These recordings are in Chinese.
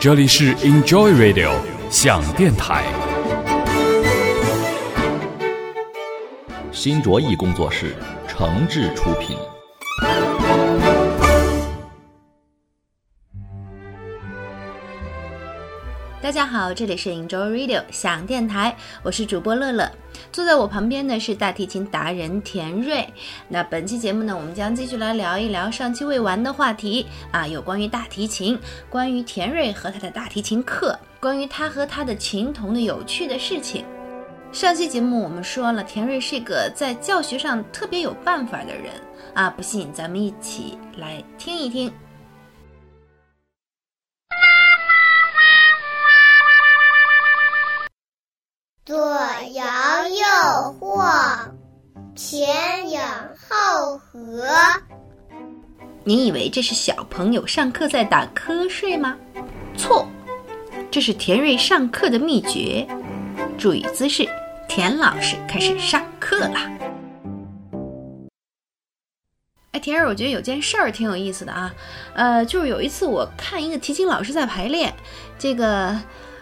这里是 Enjoy Radio 想电台。新卓艺工作室诚挚出品。大家好，这里是 Enjoy Radio 想电台，我是主播乐乐。坐在我旁边的是大提琴达人田瑞。那本期节目呢，我们将继续来聊一聊上期未完的话题啊，有关于大提琴，关于田瑞和他的大提琴课，关于他和他的琴童的有趣的事情。上期节目我们说了，田瑞是一个在教学上特别有办法的人啊，不信咱们一起来听一听。左摇右晃，前仰后合。你以为这是小朋友上课在打瞌睡吗？错，这是田瑞上课的秘诀。注意姿势，田老师开始上课啦。哎，田瑞，我觉得有件事儿挺有意思的啊，呃，就是有一次我看一个提琴老师在排练，这个，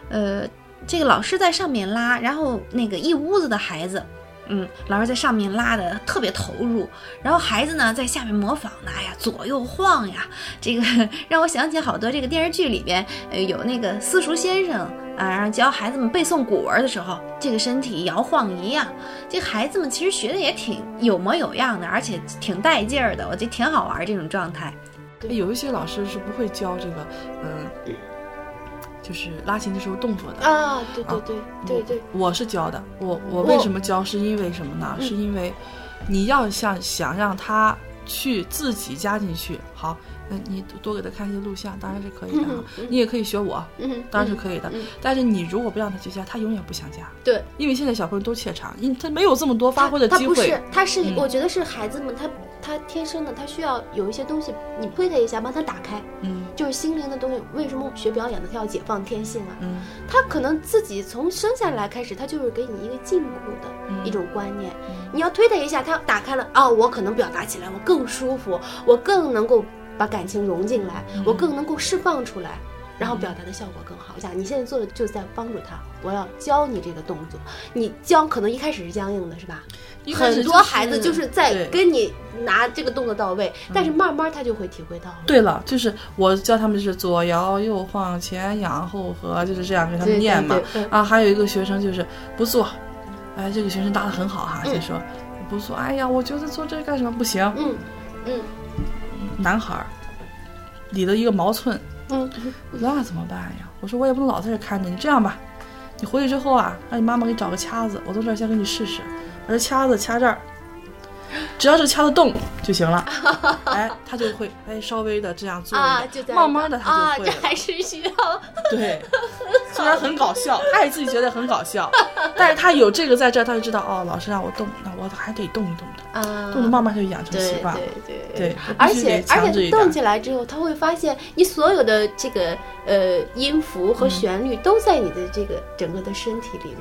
呃。这个老师在上面拉，然后那个一屋子的孩子，嗯，老师在上面拉的特别投入，然后孩子呢在下面模仿呢，哎呀左右晃呀，这个 让我想起好多这个电视剧里边，呃，有那个私塾先生啊，然后教孩子们背诵古文的时候，这个身体摇晃一样，这孩子们其实学的也挺有模有样的，而且挺带劲儿的，我觉得挺好玩这种状态。有一些老师是不会教这个，嗯。就是拉琴的时候动作的啊，对对对对对，我是教的。我我为什么教？是因为什么呢？是因为你要想想让他去自己加进去。好，那你多给他看一些录像，当然是可以的。你也可以学我，当然是可以的。但是你如果不让他去加，他永远不想加。对，因为现在小朋友都怯场，因他没有这么多发挥的机会。他不是，他是，我觉得是孩子们他。他天生的，他需要有一些东西，你推他一下，帮他打开，嗯，就是心灵的东西。为什么学表演的他要解放天性啊？嗯，他可能自己从生下来开始，他就是给你一个禁锢的一种观念。你要推他一下，他打开了，啊，我可能表达起来我更舒服，我更能够把感情融进来，我更能够释放出来。然后表达的效果更好。我想你现在做的就是在帮助他。我要教你这个动作，你教可能一开始是僵硬的，是吧？很多孩子就是在跟你拿这个动作到位，但是慢慢他就会体会到了。对了，就是我教他们就是左摇右晃，前仰后合，就是这样给他们念嘛。啊，还有一个学生就是不做，哎，这个学生答的很好哈，就说不做。哎呀，我觉得做这干什么不行？嗯嗯，男孩儿理了一个毛寸。嗯，那怎么办呀？我说我也不能老在这看着你。这样吧，你回去之后啊，让你妈妈给你找个掐子，我从这儿先给你试试，把这掐子掐这儿，只要是掐得动就行了。哎，他就会哎稍微的这样做，慢慢的他就会。这还是需要。对，虽然很搞笑，他也自己觉得很搞笑，但是他有这个在这儿，他就知道哦，老师让我动，那我还得动一动的，啊，动着慢慢就养成习惯了。对对对，而且而且动起来之后，他会发现你所有的这个呃音符和旋律都在你的这个整个的身体里面。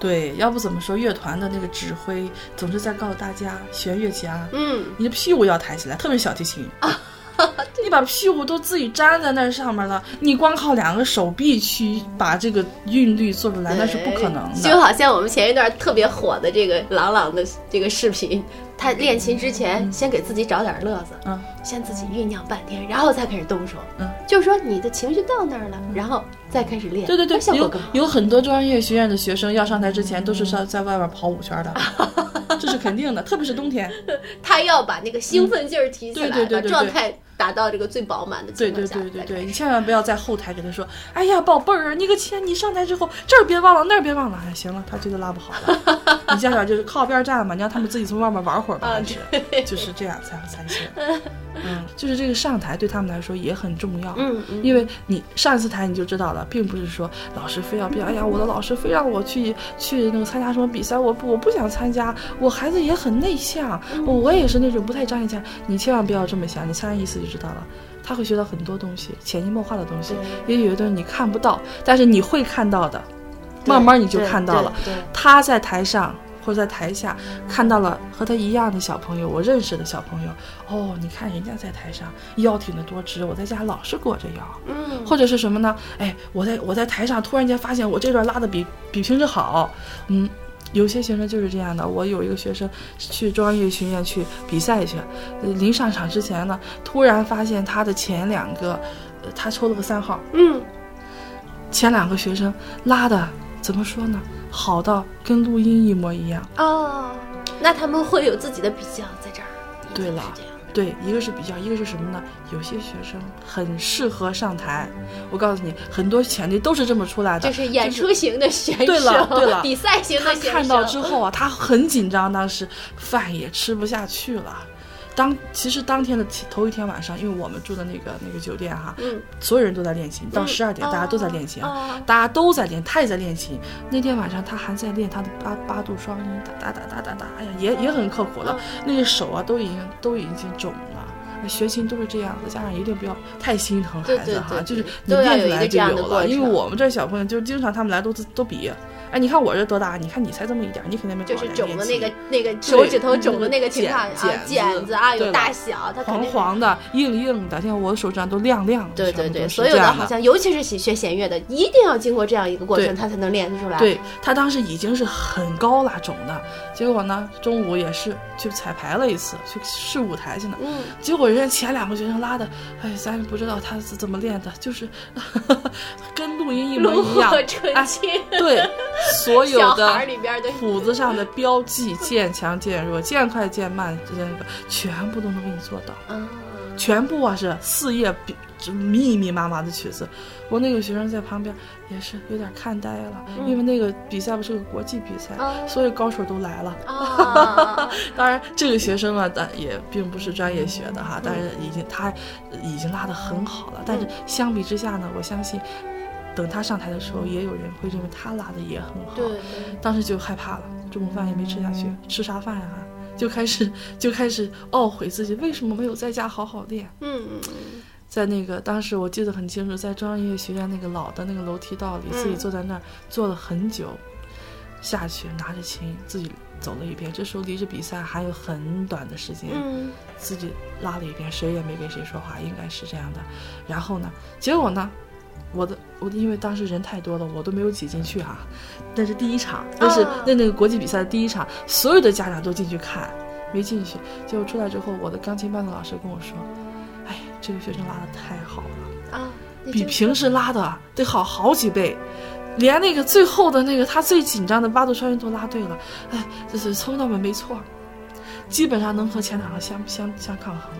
对，要不怎么说乐团的那个指挥总是在告诉大家弦乐家，嗯，你的屁股要抬起来，特别是小提琴啊。你把屁股都自己粘在那上面了，你光靠两个手臂去把这个韵律做出来，那是不可能的。就好像我们前一段特别火的这个朗朗的这个视频，他练琴之前先给自己找点乐子，嗯，先自己酝酿半天，然后再开始动手，嗯，就是说你的情绪到那儿了，然后再开始练。对对对，有有很多专业学院的学生要上台之前都是上在外面跑五圈的。这是肯定的，特别是冬天，他要把那个兴奋劲儿提起来，把状态达到这个最饱满的情况下。对对对对对，你千万不要在后台给他说：“哎呀，宝贝儿，你个亲，你上台之后这儿别忘了，那儿别忘了。”哎，行了，他觉得拉不好了。你家长就是靠边站嘛，你让他们自己从外面玩会儿吧，是，就是这样才才行。嗯，就是这个上台对他们来说也很重要。嗯嗯，因为你上一次台你就知道了，并不是说老师非要，哎呀，我的老师非让我去去那个参加什么比赛，我不我不想参加，我孩子也很内向，我也是那种不太张扬。你千万不要这么想，你参加一次就知道了，他会学到很多东西，潜移默化的东西，也有的东西你看不到，但是你会看到的，慢慢你就看到了。他在台上。或者在台下看到了和他一样的小朋友，我认识的小朋友，哦，你看人家在台上腰挺得多直，我在家老是裹着腰，嗯，或者是什么呢？哎，我在我在台上突然间发现我这段拉的比比平时好，嗯，有些学生就是这样的。我有一个学生去中央音乐学院去比赛去，临上场之前呢，突然发现他的前两个，呃，他抽了个三号，嗯，前两个学生拉的怎么说呢？好到跟录音一模一样哦，那他们会有自己的比较在这儿。对了，对，一个是比较，一个是什么呢？有些学生很适合上台。我告诉你，很多潜力都是这么出来的。就是演出型的选手，对了 对了，比赛型的选手。看到之后啊，他很紧张，当时饭也吃不下去了。当其实当天的头一天晚上，因为我们住的那个那个酒店哈，嗯，所有人都在练琴，到十二点大家都在练琴啊，大家都在练，他也在练琴。那天晚上他还在练他的八八度双音，哒哒哒哒哒哒，哎呀，也也很刻苦了，那个手啊都已经都已经肿了。学琴都是这样的，家长一定不要太心疼孩子哈，就是你练出来就有了。因为我们这小朋友就经常他们来都都比。哎，你看我这多大？你看你才这么一点，你肯定没就是肿的那个那个手指头肿的那个情况啊，茧子啊有大小，它黄黄的、硬硬的，像我的手指上都亮亮的。对对对，所有的好像，尤其是学弦乐的，一定要经过这样一个过程，他才能练出来。对他当时已经是很高了肿的，结果呢，中午也是去彩排了一次，去试舞台去呢。嗯。结果人家前两个学生拉的，哎，咱也不知道他是怎么练的，就是 跟录音一模一样。纯情。对。所有的的谱子上的标记，渐强渐弱，渐快渐慢，这些个全部都能给你做到。嗯，全部啊是四页密密麻麻的曲子。我那个学生在旁边也是有点看呆了，因为那个比赛不是个国际比赛，所有高手都来了。当然，这个学生啊，但也并不是专业学的哈，但是已经他已经拉得很好了。但是相比之下呢，我相信。等他上台的时候，也有人会认为他拉的也很好。对，当时就害怕了，中午饭也没吃下去，吃啥饭呀？就开始就开始懊悔自己为什么没有在家好好练。嗯在那个当时我记得很清楚，在中央音乐学院那个老的那个楼梯道里，自己坐在那儿坐了很久，下去拿着琴自己走了一遍。这时候离着比赛还有很短的时间，自己拉了一遍，谁也没跟谁说话，应该是这样的。然后呢，结果呢？我的我因为当时人太多了，我都没有挤进去哈。那是第一场，那是那那个国际比赛的第一场，所有的家长都进去看，没进去。结果出来之后，我的钢琴班的老师跟我说：“哎，这个学生拉的太好了啊，比平时拉的得好好几倍，连那个最后的那个他最紧张的八度双音都拉对了。哎，这是从到尾没错，基本上能和前两个相相相抗衡。”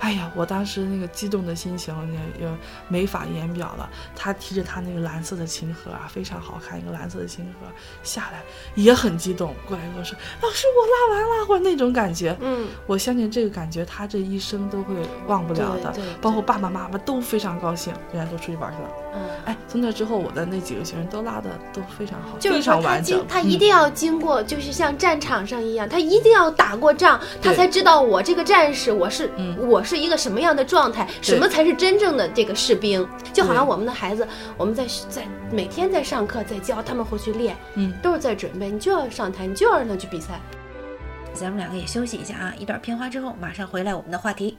哎呀，我当时那个激动的心情也也没法言表了。他提着他那个蓝色的琴盒啊，非常好看，一个蓝色的琴盒下来也很激动，过来跟我说：“老师，我拉完了。”或者那种感觉，嗯，我相信这个感觉他这一生都会忘不了的。包括爸爸妈妈都非常高兴，人家都出去玩去了。嗯，哎，从那之后，我的那几个学生都拉的都非常好，非常完整。他一定要经过，就是像战场上一样，他一定要打过仗，他才知道我这个战士，我是我。是一个什么样的状态？什么才是真正的这个士兵？就好像我们的孩子，我们在在每天在上课，在教他们回去练，嗯，都是在准备。你就要上台，你就要让他去比赛。咱们两个也休息一下啊，一段片花之后马上回来我们的话题。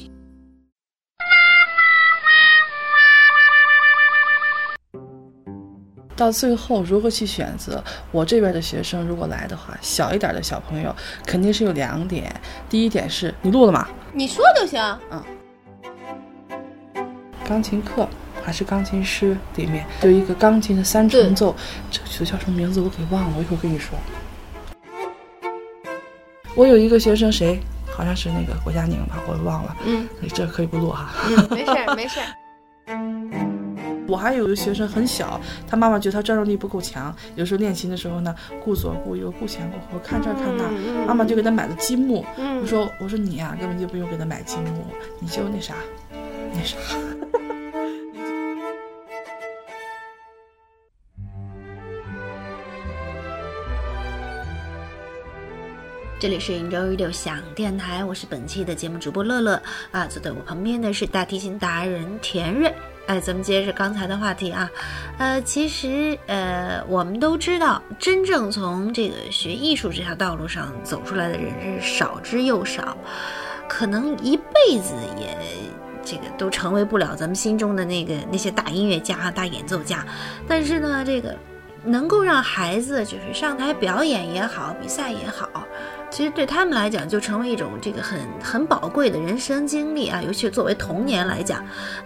到最后如何去选择？我这边的学生如果来的话，小一点的小朋友肯定是有两点。第一点是你录了吗？你说就行。嗯。钢琴课还是钢琴师里面有一个钢琴的三重奏，这个曲叫什么名字我给忘了，我一会儿跟你说。我有一个学生谁？好像是那个郭佳宁吧，我忘了。嗯，这可以不录哈。嗯，没事儿，没事儿。我还有一个学生很小，他妈妈觉得他专注力不够强，有时候练琴的时候呢，顾左顾右，顾前顾后，看这儿看那，妈妈就给他买了积木。我说我说你呀，根本就不用给他买积木，你就那啥，那啥。这里是 Enjoy Radio 响电台，我是本期的节目主播乐乐啊，坐在我旁边的是大提琴达人田瑞。哎，咱们接着刚才的话题啊，呃，其实呃，我们都知道，真正从这个学艺术这条道路上走出来的人是少之又少，可能一辈子也这个都成为不了咱们心中的那个那些大音乐家、大演奏家。但是呢，这个能够让孩子就是上台表演也好，比赛也好。其实对他们来讲，就成为一种这个很很宝贵的人生经历啊。尤其作为童年来讲，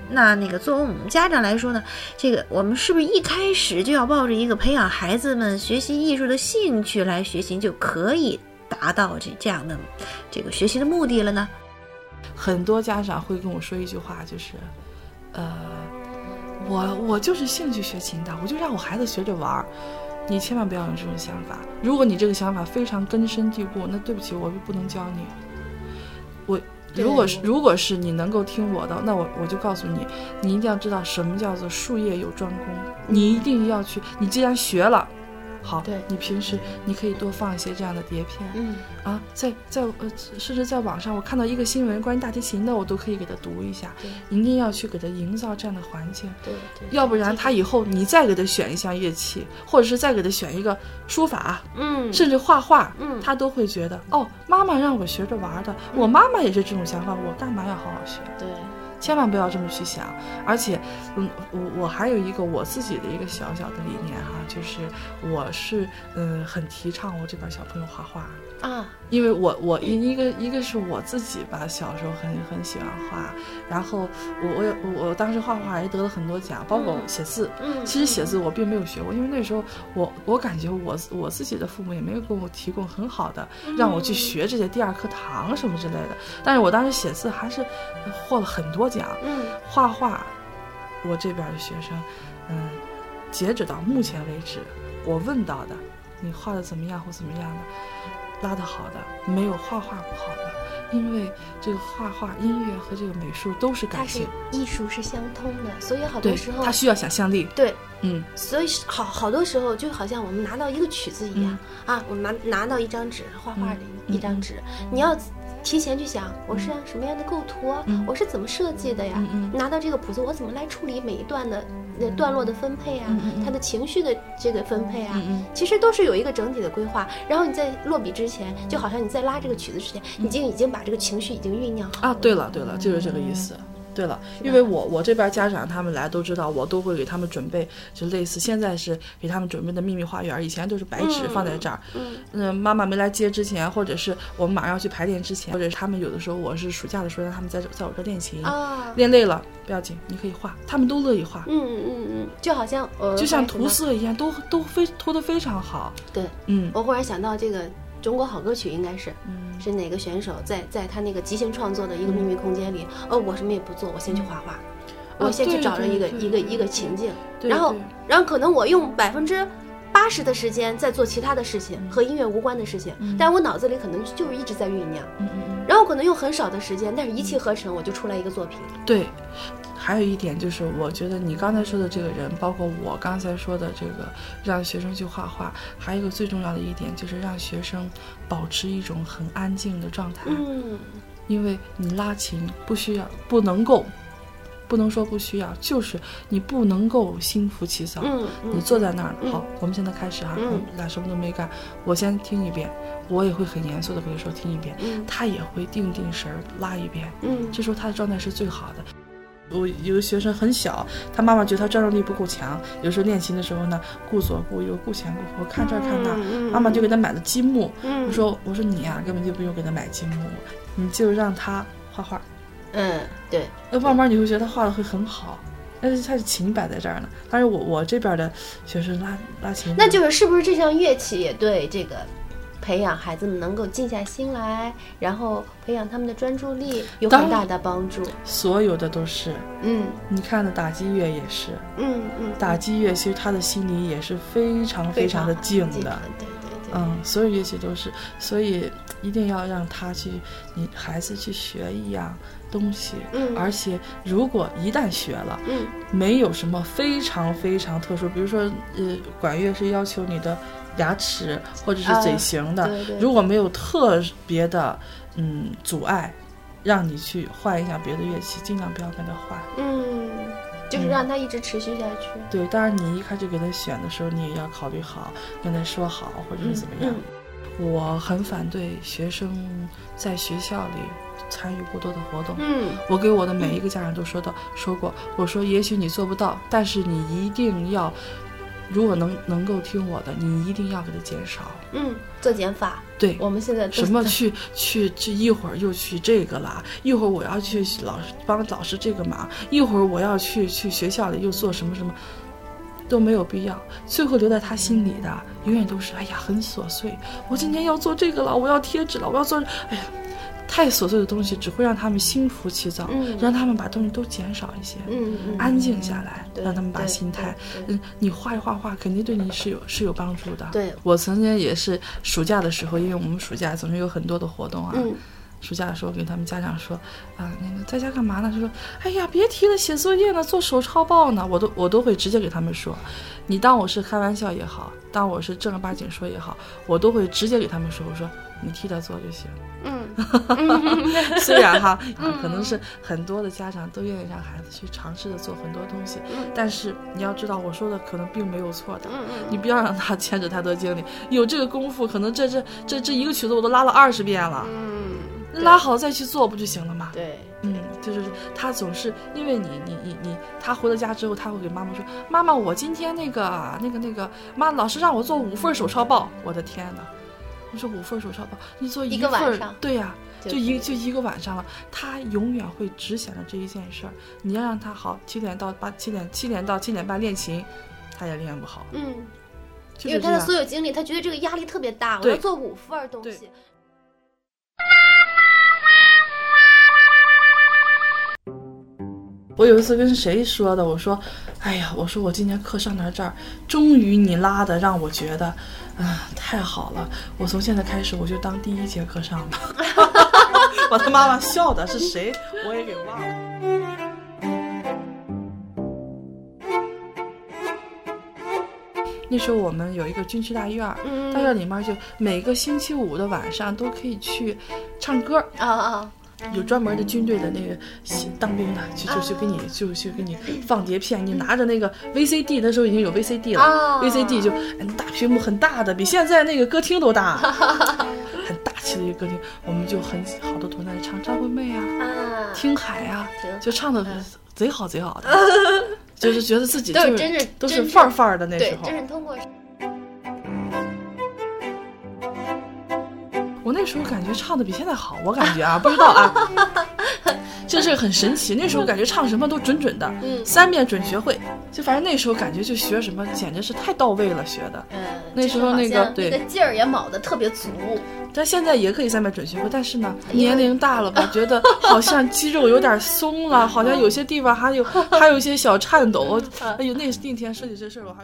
那那个作为我们家长来说呢，这个我们是不是一开始就要抱着一个培养孩子们学习艺术的兴趣来学习，就可以达到这这样的这个学习的目的了呢？很多家长会跟我说一句话，就是，呃，我我就是兴趣学琴的，我就让我孩子学着玩儿。你千万不要有这种想法。如果你这个想法非常根深蒂固，那对不起，我就不能教你。我如果是如果是你能够听我的，那我我就告诉你，你一定要知道什么叫做术业有专攻。你一定要去，你既然学了。好，对你平时你可以多放一些这样的碟片，嗯啊，在在呃，甚至在网上我看到一个新闻关于大提琴的，我都可以给他读一下。一定要去给他营造这样的环境，对，对要不然他以后你再给他选一项乐器，或者是再给他选一个书法，嗯，甚至画画，嗯，他都会觉得哦，妈妈让我学着玩的，我妈妈也是这种想法，我干嘛要好好学？对。千万不要这么去想，而且，嗯，我我还有一个我自己的一个小小的理念哈，就是我是嗯很提倡我这边小朋友画画啊，因为我我一一个一个是我自己吧，小时候很很喜欢画，然后我我我当时画画也得了很多奖，包括写字，嗯，其实写字我并没有学过，因为那时候我我感觉我我自己的父母也没有给我提供很好的让我去学这些第二课堂什么之类的，但是我当时写字还是获了很多。讲，嗯，画画，我这边的学生，嗯，截止到目前为止，我问到的，你画的怎么样或怎么样的，拉的好的，没有画画不好的，因为这个画画、音乐和这个美术都是感性，艺术是相通的，所以好多时候它需要想象力，对，嗯，所以好好多时候就好像我们拿到一个曲子一样啊，我们拿拿到一张纸，画画的一张纸，你要。提前去想，我是什么样的构图啊，我是怎么设计的呀？拿到这个谱子，我怎么来处理每一段的那段落的分配啊？他的情绪的这个分配啊，其实都是有一个整体的规划。然后你在落笔之前，就好像你在拉这个曲子之前，已经已经把这个情绪已经酝酿好啊。对了对了，就是这个意思。对了，因为我我这边家长他们来都知道，我都会给他们准备，就类似现在是给他们准备的秘密花园，以前都是白纸放在这儿。嗯，妈妈没来接之前，或者是我们马上要去排练之前，或者是他们有的时候我是暑假的时候让他们在在我这练琴，练累了不要紧，你可以画，他们都乐意画。嗯嗯嗯嗯，就好像呃，就像涂色一样，都都非涂的非常好。对，嗯，我忽然想到这个。中国好歌曲应该是，是哪个选手在在他那个即兴创作的一个秘密空间里？哦，我什么也不做，我先去画画，我先去找着一个一个一个情境，然后然后可能我用百分之八十的时间在做其他的事情和音乐无关的事情，但我脑子里可能就是一直在酝酿，然后可能用很少的时间，但是一气呵成，我就出来一个作品。对。还有一点就是，我觉得你刚才说的这个人，包括我刚才说的这个，让学生去画画，还有一个最重要的一点就是让学生保持一种很安静的状态。嗯，因为你拉琴不需要，不能够，不能说不需要，就是你不能够心浮气躁。嗯你坐在那儿，好，我们现在开始哈，我们俩什么都没干，我先听一遍，我也会很严肃的跟你说听一遍，他也会定定神儿拉一遍。嗯，这时候他的状态是最好的。我有个学生很小，他妈妈觉得他专注力不够强，有时候练琴的时候呢，顾左顾右，顾前顾后，看这儿看那，妈妈就给他买了积木。我说我说你呀，根本就不用给他买积木，你就让他画画。嗯，对。那慢慢你会觉得他画的会很好，但是他的琴摆在这儿呢。但是我我这边的学生拉拉琴，那就是是不是这项乐器也对这个？培养孩子们能够静下心来，然后培养他们的专注力，有很大的帮助。所有的都是，嗯，你看的打击乐也是，嗯嗯，打击乐其实他的心里也是非常非常的静的，对嗯，所有乐器都是，所以一定要让他去，你孩子去学一样东西，嗯，而且如果一旦学了，嗯，没有什么非常非常特殊，比如说，呃，管乐是要求你的。牙齿或者是嘴型的，如果没有特别的嗯阻碍，让你去换一下别的乐器，尽量不要跟他换。嗯，就是让他一直持续下去。对，当然你一开始给他选的时候，你也要考虑好，跟他说好，或者是怎么样。我很反对学生在学校里参与过多的活动。嗯，我给我的每一个家长都说到说过，我说也许你做不到，但是你一定要。如果能能够听我的，你一定要给他减少。嗯，做减法。对，我们现在什么去去去，一会儿又去这个了，一会儿我要去老师帮老师这个忙，一会儿我要去去学校里又做什么什么，都没有必要。最后留在他心里的，永远都是哎呀很琐碎。我今天要做这个了，我要贴纸了，我要做，哎呀。太琐碎的东西只会让他们心浮气躁，让他们把东西都减少一些，嗯安静下来，让他们把心态，嗯，你画一画画，肯定对你是有是有帮助的。对我曾经也是暑假的时候，因为我们暑假总是有很多的活动啊。暑假的时候跟他们家长说，啊，那个在家干嘛呢？他说，哎呀，别提了，写作业呢，做手抄报呢。我都我都会直接给他们说，你当我是开玩笑也好，当我是正儿八经说也好，我都会直接给他们说，我说你替他做就行。嗯，虽然哈，可能是很多的家长都愿意让孩子去尝试着做很多东西，但是你要知道，我说的可能并没有错的。你不要让他牵扯太多精力，有这个功夫，可能这这这这一个曲子我都拉了二十遍了。嗯。拉好再去做不就行了吗？对，嗯，就是他总是因为你你你你，他回了家之后，他会给妈妈说：“妈妈，我今天那个那个那个，妈，老师让我做五份手抄报。”我的天哪！你说五份手抄报，你做一个晚上，对呀，就一就一个晚上了。他永远会只想着这一件事儿。你要让他好七点到八七点七点到七点半练琴，他也练不好。嗯，因为他的所有精力，他觉得这个压力特别大，我要做五份东西。我有一次跟谁说的？我说：“哎呀，我说我今天课上到这儿，终于你拉的让我觉得，啊，太好了！我从现在开始我就当第一节课上吧。”把他妈妈笑的是谁？我也给忘了。那时候我们有一个军区大院，大院里面就每个星期五的晚上都可以去唱歌啊啊。有专门的军队的那个当兵的，就就就给你就就给你放碟片，你拿着那个 VCD，那时候已经有 VCD 了，VCD 就大屏幕很大的，比现在那个歌厅都大，很大气的一个歌厅，我们就很好多同学唱张惠妹啊，听海啊，就唱的贼好贼好的，就是觉得自己就是都是范儿范儿的那时候，真是通过。那时候感觉唱的比现在好，我感觉啊，不知道啊，就是很神奇。那时候感觉唱什么都准准的，嗯三遍准学会。就反正那时候感觉就学什么简直是太到位了，学的。嗯，那时候那个对，那劲儿也卯的特别足。但现在也可以三遍准学会，但是呢，年龄大了吧，觉得好像肌肉有点松了，好像有些地方还有 还有一些小颤抖。哎呦，那那天说起这事儿，我还。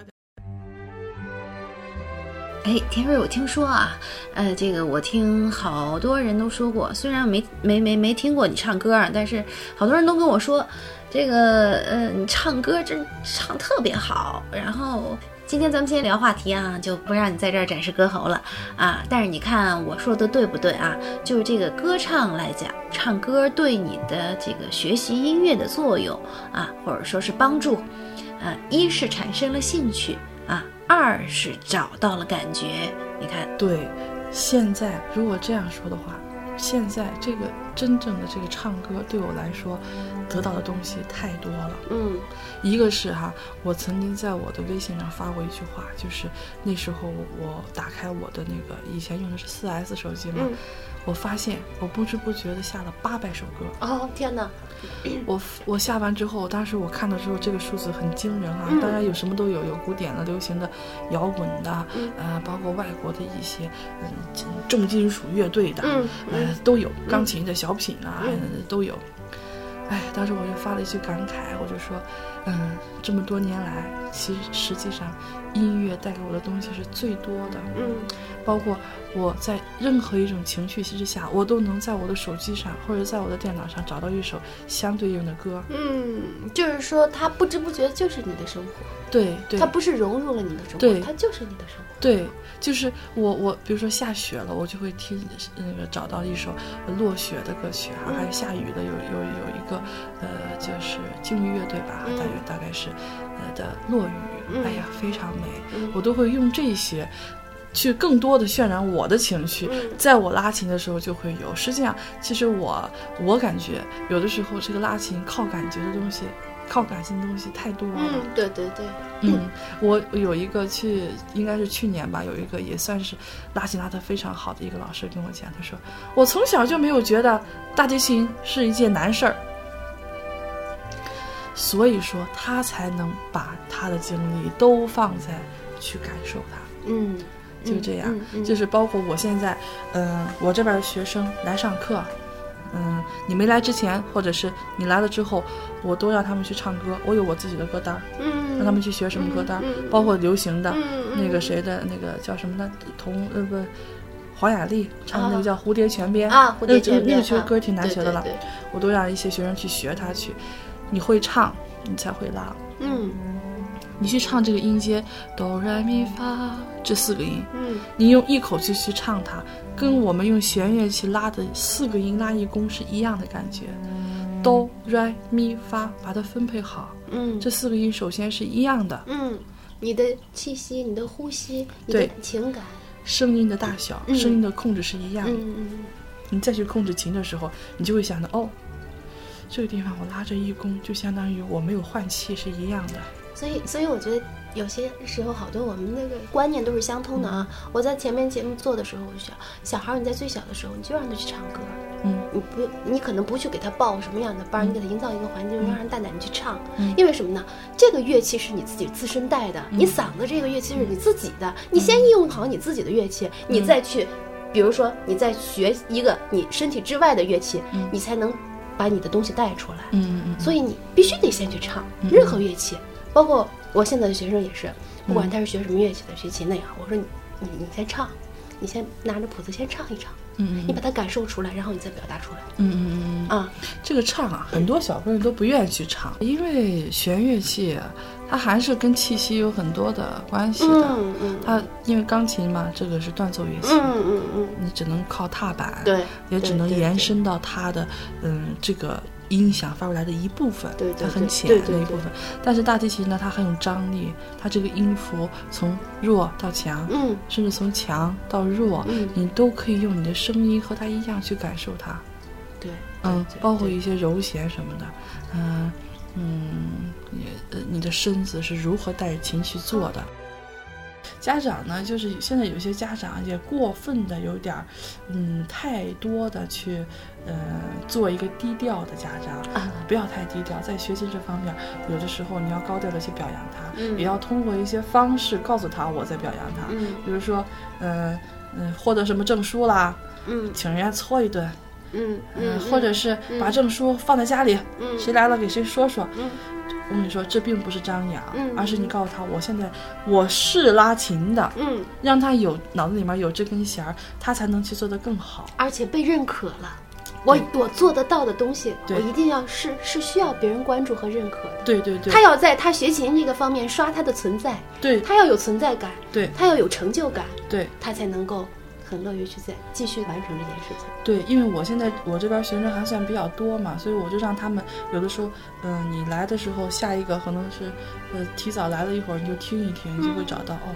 哎，田瑞，我听说啊，呃，这个我听好多人都说过，虽然没没没没听过你唱歌，但是好多人都跟我说，这个呃，你唱歌真唱特别好。然后今天咱们先聊话题啊，就不让你在这儿展示歌喉了啊。但是你看我说的对不对啊？就是这个歌唱来讲，唱歌对你的这个学习音乐的作用啊，或者说是帮助，啊，一是产生了兴趣。二是找到了感觉，你看，对，现在如果这样说的话，现在这个真正的这个唱歌对我来说，得到的东西太多了。嗯，一个是哈，我曾经在我的微信上发过一句话，就是那时候我打开我的那个以前用的是四 S 手机嘛，我发现我不知不觉的下了八百首歌。哦，天哪！我我下完之后，当时我看到之后，这个数字很惊人啊！当然有什么都有，有古典的、流行的、摇滚的，呃，包括外国的一些嗯重金属乐队的，呃都有，钢琴的小品啊都有。哎，当时我就发了一句感慨，我就说，嗯，这么多年来，其实实际上音乐带给我的东西是最多的，嗯，包括我在任何一种情绪之下，我都能在我的手机上或者在我的电脑上找到一首相对应的歌，嗯，就是说，它不知不觉就是你的生活，对对，它不是融入了你的生活，它就是你的生活。对，就是我我比如说下雪了，我就会听那个找到一首落雪的歌曲哈，还有下雨的有有有一个呃就是鲸鱼乐队吧，大约大概是呃的落雨，哎呀非常美，我都会用这些去更多的渲染我的情绪，在我拉琴的时候就会有。实际上，其实我我感觉有的时候这个拉琴靠感觉的东西。靠感性的东西太多了。嗯，对对对。嗯，我有一个去，应该是去年吧，有一个也算是拉琴拉得非常好的一个老师跟我讲，他说我从小就没有觉得大提琴是一件难事儿，所以说他才能把他的精力都放在去感受它。嗯，就这样，就是包括我现在，嗯，我这边的学生来上课。嗯，你没来之前，或者是你来了之后，我都让他们去唱歌。我有我自己的歌单，嗯，让他们去学什么歌单，包括流行的，那个谁的那个叫什么呢？童呃不，黄雅莉唱的那个叫《蝴蝶泉边》啊，蝴蝶泉边那个歌挺难学的了，我都让一些学生去学它去。你会唱，你才会拉。嗯，你去唱这个音阶哆来咪发这四个音，嗯，你用一口气去唱它。跟我们用弦乐器拉的四个音拉一弓是一样的感觉，哆、来、咪、发，把它分配好。嗯，这四个音首先是一样的。嗯，你的气息、你的呼吸、你的情感、声音的大小、声音的控制是一样的。嗯嗯你再去控制琴的时候，你就会想到，哦，这个地方我拉着一弓，就相当于我没有换气是一样的。所以，所以我觉得。有些时候，好多我们那个观念都是相通的啊！我在前面节目做的时候，我就想，小孩你在最小的时候，你就让他去唱歌，嗯，你不，你可能不去给他报什么样的班，你给他营造一个环境，让人大胆的去唱，嗯，因为什么呢？这个乐器是你自己自身带的，你嗓子这个乐器是你自己的，你先应用好你自己的乐器，你再去，比如说你再学一个你身体之外的乐器，你才能把你的东西带出来，嗯嗯，所以你必须得先去唱任何乐器，包括。我现在的学生也是，不管他是学什么乐器的，学琴的也好，我说你你你先唱，你先拿着谱子先唱一唱，嗯你把它感受出来，然后你再表达出来，嗯嗯嗯啊，这个唱啊，很多小朋友都不愿意去唱，因为弦乐器它还是跟气息有很多的关系的，嗯嗯，它因为钢琴嘛，这个是断奏乐器，嗯嗯嗯，你只能靠踏板，对，也只能延伸到它的嗯这个。音响发出来的一部分，它很浅的一部分，但是大提琴呢，它很有张力，它这个音符从弱到强，嗯，甚至从强到弱，嗯，你都可以用你的声音和它一样去感受它，对，嗯，包括一些柔弦什么的，嗯嗯，你呃你的身子是如何带着琴去做的。家长呢，就是现在有些家长也过分的有点儿，嗯，太多的去，呃，做一个低调的家长啊，不要太低调，在学习这方面，有的时候你要高调的去表扬他，嗯，也要通过一些方式告诉他我在表扬他，嗯，比如说，嗯嗯，获得什么证书啦，嗯，请人家搓一顿，嗯嗯，或者是把证书放在家里，嗯，谁来了给谁说说，嗯。我跟你说，这并不是张扬，嗯，而是你告诉他，我现在我是拉琴的，嗯，让他有脑子里面有这根弦儿，他才能去做得更好，而且被认可了。我我做得到的东西，我一定要是是需要别人关注和认可的。对对对，他要在他学琴这个方面刷他的存在，对他要有存在感，对他要有成就感，对他才能够。很乐于去再继续完成这件事情。对，因为我现在我这边学生还算比较多嘛，所以我就让他们有的时候，嗯，你来的时候下一个可能是，呃，提早来了一会儿，你就听一听，你就会找到哦，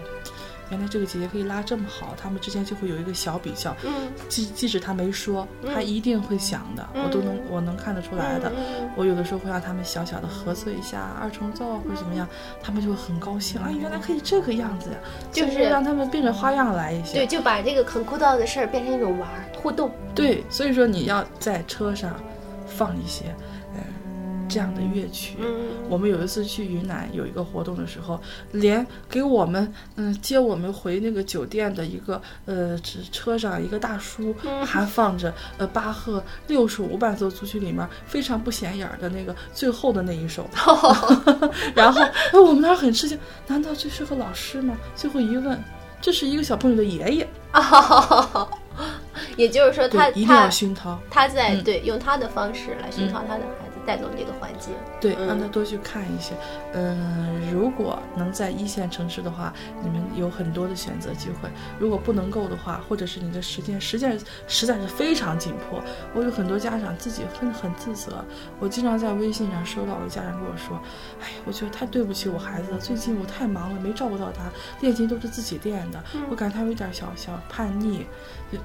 原来这个姐姐可以拉这么好，他们之间就会有一个小比较。嗯，即即使他没说，他一定会想的，我都能我能看得出来的。我有的时候会让他们小小的合作一下二重奏或者怎么样，他们就会很高兴啊，原来可以这个样子呀，就是让他们变着花样来一些。对，就把这个很枯燥的事儿变成一种玩互动。对，所以说你要在车上放一些。这样的乐曲，我们有一次去云南有一个活动的时候，连给我们嗯接我们回那个酒店的一个呃车上一个大叔还放着呃巴赫六十五伴奏组曲里面非常不显眼的那个最后的那一首，然后哎我们那儿很吃惊，难道这是个老师吗？最后一问，这是一个小朋友的爷爷，也就是说他一定要熏陶，他在对用他的方式来熏陶他的孩子。带动这个环境，对，让他多去看一些。嗯，如果能在一线城市的话，你们有很多的选择机会；如果不能够的话，或者是你的时间实在实在是非常紧迫，我有很多家长自己很很自责。我经常在微信上收到有家长跟我说：“哎，我觉得太对不起我孩子了，最近我太忙了，没照顾到他，练琴都是自己练的，我感觉他有点小小叛逆。”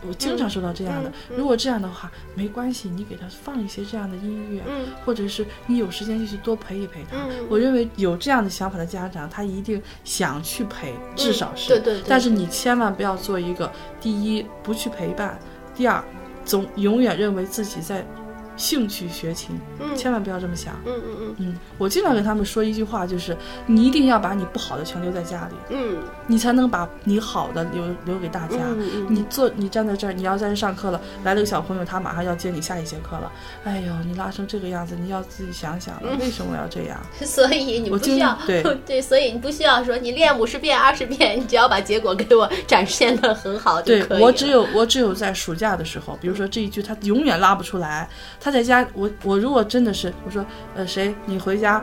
我经常收到这样的。如果这样的话，没关系，你给他放一些这样的音乐，或者是你有时间就去多陪一陪他。我认为有这样的想法的家长，他一定想去陪，至少是。对对。但是你千万不要做一个第一不去陪伴，第二总永远认为自己在。兴趣学琴，千万不要这么想。嗯嗯嗯嗯，我经常跟他们说一句话，就是你一定要把你不好的全留在家里，嗯，你才能把你好的留留给大家。你坐，你站在这儿，你要在这上课了，来了个小朋友，他马上要接你下一节课了。哎呦，你拉成这个样子，你要自己想想了，为什么要这样？所以你不需要对 对，所以你不需要说你练五十遍、二十遍，你只要把结果给我展现的很好就可以。我只有我只有在暑假的时候，比如说这一句他永远拉不出来，他。在家，我我如果真的是我说，呃，谁你回家，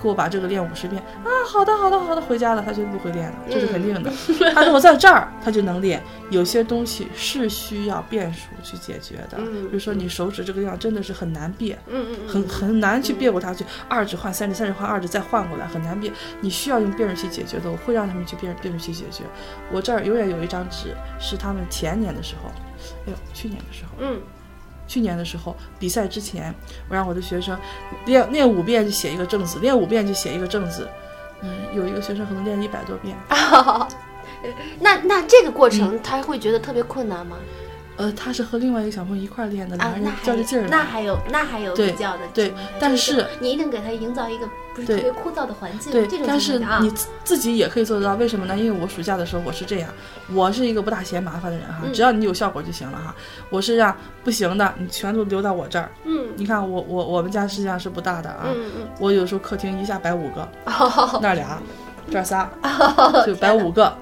给我把这个练五十遍啊？好的，好的，好的，回家了，他就不会练了，这是肯定的。他说我在这儿，他就能练。有些东西是需要变数去解决的，比如说你手指这个地方真的是很难变，嗯嗯，很很难去变过它去。二指换三指，三指换二指再换过来，很难变。你需要用变数去解决的，我会让他们去变变数去解决。我这儿永远有一张纸，是他们前年的时候，哎呦，去年的时候，嗯。去年的时候，比赛之前，我让我的学生练练五遍就写一个正字，练五遍就写一个正字。嗯，有一个学生可能练一百多遍。那那这个过程他会觉得特别困难吗？呃，他是和另外一个小朋友一块练的，两个人较着劲儿。那还有那还有比较的对，但是你一定给他营造一个不是特别枯燥的环境。对，这种但是你自己也可以做得到，为什么呢？因为我暑假的时候我是这样，我是一个不大嫌麻烦的人哈，只要你有效果就行了哈。我是让不行的，你全都留到我这儿。嗯，你看我我我们家实际上是不大的啊，我有时候客厅一下摆五个，那俩，这仨，就摆五个。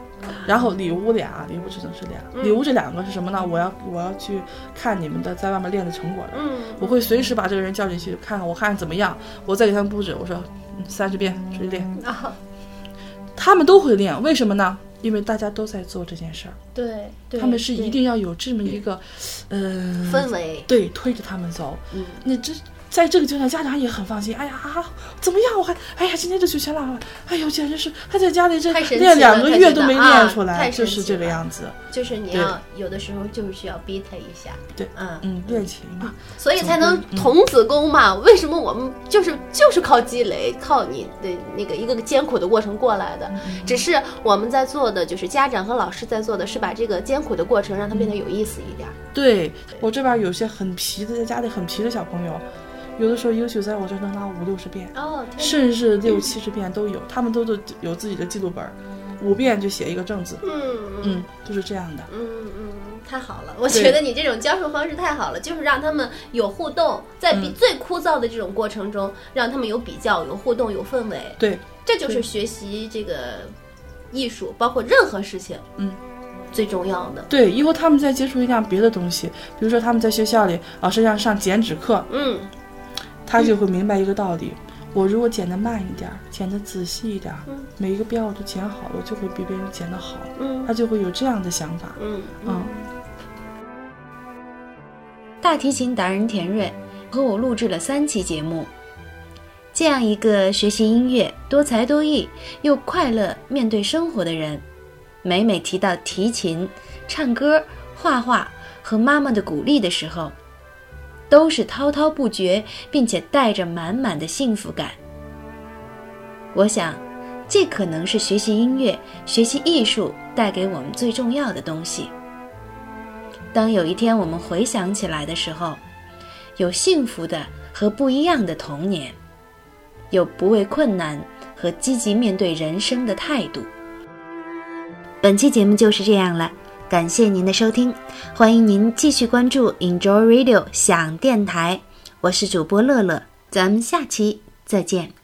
然后里屋俩，里屋只能是俩。里屋这两个是什么呢？我要我要去看你们的在外面练的成果的。嗯，我会随时把这个人叫进去看看，我看怎么样，我再给他们布置。我说三十遍出去练。啊，他们都会练，为什么呢？因为大家都在做这件事儿。对，他们是一定要有这么一个，呃，氛围。对，推着他们走。嗯，那这。在这个阶段，家长也很放心。哎呀，啊怎么样？我还哎呀，今天这学了。哎呦，简直是他在家里这练两个月都没练出来，就是这个样子。就是你要有的时候就是需要逼他一下。对，嗯嗯，练琴嘛，所以才能童子功嘛。为什么我们就是就是靠积累，靠你的那个一个艰苦的过程过来的？只是我们在做的，就是家长和老师在做的是把这个艰苦的过程让他变得有意思一点。对我这边有些很皮的，在家里很皮的小朋友。有的时候一个曲子在我这能拉五六十遍，哦，甚至六七十遍都有。他们都都有自己的记录本，五遍就写一个正字。嗯嗯，就是这样的。嗯嗯，太好了，我觉得你这种教授方式太好了，就是让他们有互动，在比最枯燥的这种过程中，让他们有比较、有互动、有氛围。对，这就是学习这个艺术，包括任何事情，嗯，最重要的。对，以后他们再接触一样别的东西，比如说他们在学校里，老师让上剪纸课，嗯。他就会明白一个道理：我如果剪得慢一点，剪得仔细一点，每一个边我都剪好了，我就会比别人剪得好。嗯，他就会有这样的想法。嗯嗯。大提琴达人田瑞和我录制了三期节目，这样一个学习音乐、多才多艺又快乐面对生活的人，每每提到提琴、唱歌、画画和妈妈的鼓励的时候，都是滔滔不绝，并且带着满满的幸福感。我想，这可能是学习音乐、学习艺术带给我们最重要的东西。当有一天我们回想起来的时候，有幸福的和不一样的童年，有不畏困难和积极面对人生的态度。本期节目就是这样了，感谢您的收听，欢迎您继续关注 Enjoy Radio 想电台，我是主播乐乐，咱们下期再见。